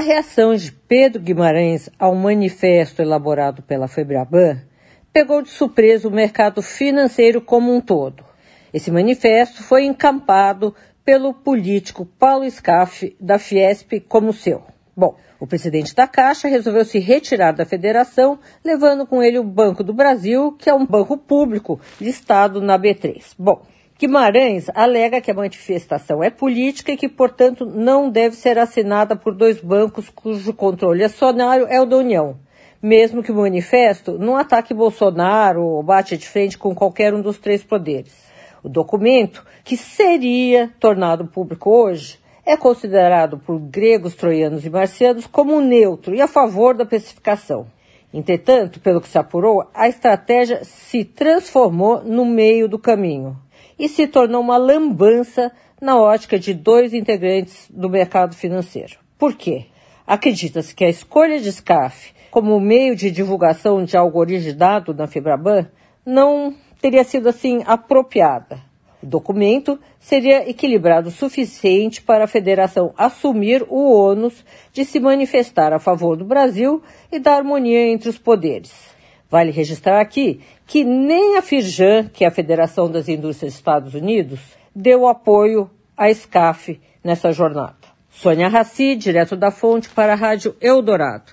A reação de Pedro Guimarães ao manifesto elaborado pela Febraban pegou de surpresa o mercado financeiro como um todo. Esse manifesto foi encampado pelo político Paulo Scaff, da Fiesp, como seu. Bom, o presidente da Caixa resolveu se retirar da federação, levando com ele o Banco do Brasil, que é um banco público listado na B3. Bom, Guimarães alega que a manifestação é política e que, portanto, não deve ser assinada por dois bancos cujo controle acionário é o da União, mesmo que o manifesto não ataque Bolsonaro ou bate de frente com qualquer um dos três poderes. O documento, que seria tornado público hoje, é considerado por gregos, troianos e marcianos como neutro e a favor da pacificação. Entretanto, pelo que se apurou, a estratégia se transformou no meio do caminho e se tornou uma lambança na ótica de dois integrantes do mercado financeiro. Por quê? Acredita-se que a escolha de SCAF como meio de divulgação de algo originado na Fibraban não teria sido assim apropriada. O documento seria equilibrado o suficiente para a federação assumir o ônus de se manifestar a favor do Brasil e da harmonia entre os poderes. Vale registrar aqui que nem a Firjan, que é a Federação das Indústrias dos Estados Unidos, deu apoio à SCAF nessa jornada. Sônia Raci, direto da fonte para a Rádio Eldorado.